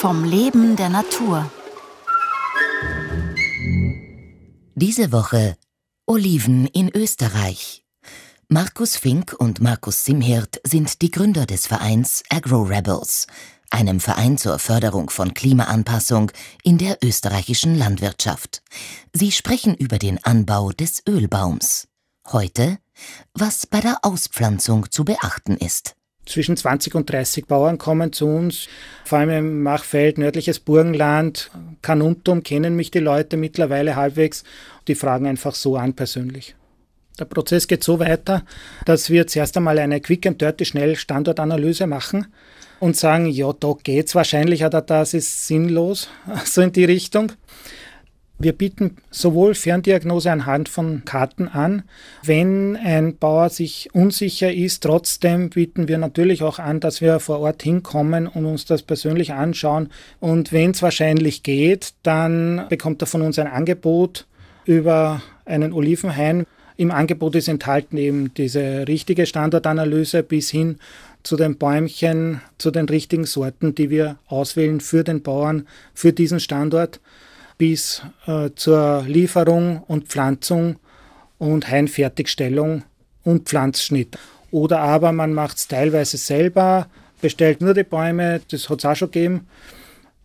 Vom Leben der Natur. Diese Woche Oliven in Österreich. Markus Fink und Markus Simhirt sind die Gründer des Vereins Agro Rebels, einem Verein zur Förderung von Klimaanpassung in der österreichischen Landwirtschaft. Sie sprechen über den Anbau des Ölbaums. Heute, was bei der Auspflanzung zu beachten ist. Zwischen 20 und 30 Bauern kommen zu uns, vor allem im Machfeld, nördliches Burgenland, Kanuntum, kennen mich die Leute mittlerweile halbwegs. Die fragen einfach so an persönlich. Der Prozess geht so weiter, dass wir zuerst einmal eine Quick and Dirty schnell Standortanalyse machen und sagen, ja, da geht's wahrscheinlich oder das ist sinnlos, so in die Richtung. Wir bieten sowohl Ferndiagnose anhand von Karten an. Wenn ein Bauer sich unsicher ist, trotzdem bieten wir natürlich auch an, dass wir vor Ort hinkommen und uns das persönlich anschauen. Und wenn es wahrscheinlich geht, dann bekommt er von uns ein Angebot über einen Olivenhain. Im Angebot ist enthalten eben diese richtige Standortanalyse bis hin zu den Bäumchen, zu den richtigen Sorten, die wir auswählen für den Bauern, für diesen Standort bis äh, zur Lieferung und Pflanzung und Hainfertigstellung und Pflanzschnitt. Oder aber man macht es teilweise selber, bestellt nur die Bäume, das hat es auch schon gegeben.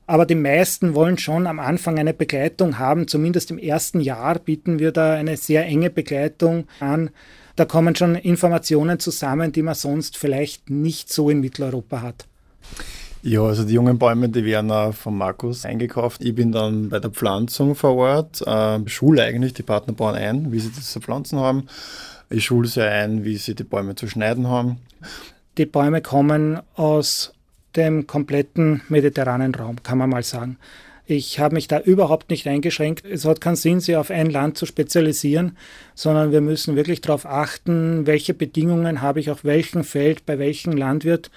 Aber die meisten wollen schon am Anfang eine Begleitung haben. Zumindest im ersten Jahr bieten wir da eine sehr enge Begleitung an. Da kommen schon Informationen zusammen, die man sonst vielleicht nicht so in Mitteleuropa hat. Ja, also die jungen Bäume, die werden auch von Markus eingekauft. Ich bin dann bei der Pflanzung vor Ort, äh, schule eigentlich die Partnerbauern ein, wie sie das zu pflanzen haben. Ich schule sie ein, wie sie die Bäume zu schneiden haben. Die Bäume kommen aus dem kompletten mediterranen Raum, kann man mal sagen. Ich habe mich da überhaupt nicht eingeschränkt. Es hat keinen Sinn, sich auf ein Land zu spezialisieren, sondern wir müssen wirklich darauf achten, welche Bedingungen habe ich auf welchem Feld, bei welchem Landwirt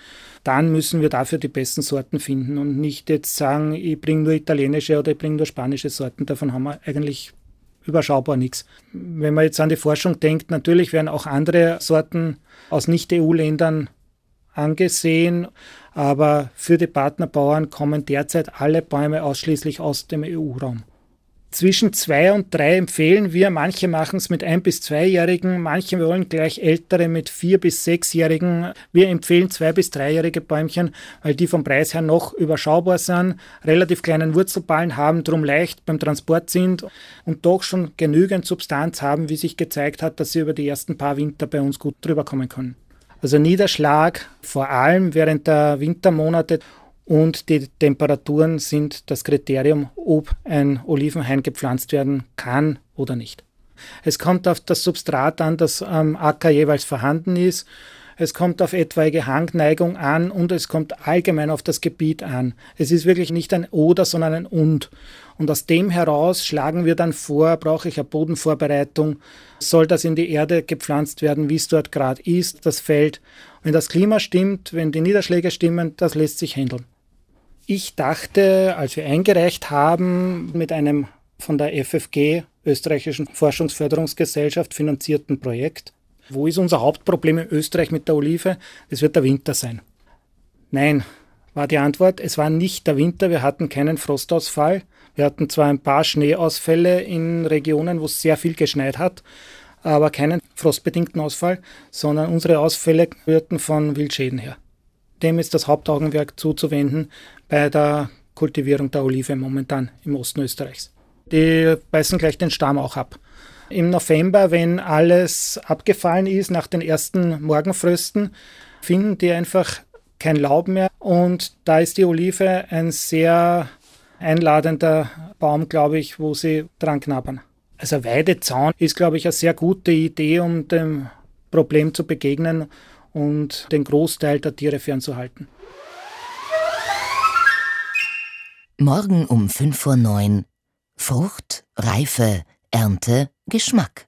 dann müssen wir dafür die besten Sorten finden und nicht jetzt sagen, ich bringe nur italienische oder ich bringe nur spanische Sorten. Davon haben wir eigentlich überschaubar nichts. Wenn man jetzt an die Forschung denkt, natürlich werden auch andere Sorten aus Nicht-EU-Ländern angesehen, aber für die Partnerbauern kommen derzeit alle Bäume ausschließlich aus dem EU-Raum. Zwischen zwei und drei empfehlen wir. Manche machen es mit ein bis zweijährigen, manche wollen gleich ältere mit vier bis sechsjährigen. Wir empfehlen zwei bis dreijährige Bäumchen, weil die vom Preis her noch überschaubar sind, relativ kleinen Wurzelballen haben, drum leicht beim Transport sind und doch schon genügend Substanz haben, wie sich gezeigt hat, dass sie über die ersten paar Winter bei uns gut drüber kommen können. Also Niederschlag vor allem während der Wintermonate und die Temperaturen sind das Kriterium, ob ein Olivenhain gepflanzt werden kann oder nicht. Es kommt auf das Substrat an, das am Acker jeweils vorhanden ist. Es kommt auf etwaige Hangneigung an und es kommt allgemein auf das Gebiet an. Es ist wirklich nicht ein Oder, sondern ein Und. Und aus dem heraus schlagen wir dann vor, brauche ich eine Bodenvorbereitung, soll das in die Erde gepflanzt werden, wie es dort gerade ist, das Feld. Wenn das Klima stimmt, wenn die Niederschläge stimmen, das lässt sich handeln. Ich dachte, als wir eingereicht haben, mit einem von der FFG, Österreichischen Forschungsförderungsgesellschaft, finanzierten Projekt, wo ist unser Hauptproblem in Österreich mit der Olive? Es wird der Winter sein. Nein, war die Antwort. Es war nicht der Winter. Wir hatten keinen Frostausfall. Wir hatten zwar ein paar Schneeausfälle in Regionen, wo es sehr viel geschneit hat, aber keinen frostbedingten Ausfall, sondern unsere Ausfälle rührten von Wildschäden her. Dem ist das Hauptaugenwerk zuzuwenden bei der Kultivierung der Olive momentan im Osten Österreichs. Die beißen gleich den Stamm auch ab. Im November, wenn alles abgefallen ist nach den ersten Morgenfrösten, finden die einfach kein Laub mehr und da ist die Olive ein sehr einladender Baum, glaube ich, wo sie dran knabbern. Also Weidezaun ist, glaube ich, eine sehr gute Idee, um dem Problem zu begegnen und den Großteil der Tiere fernzuhalten. Morgen um 5 vor 9. Frucht, Reife, Ernte, Geschmack.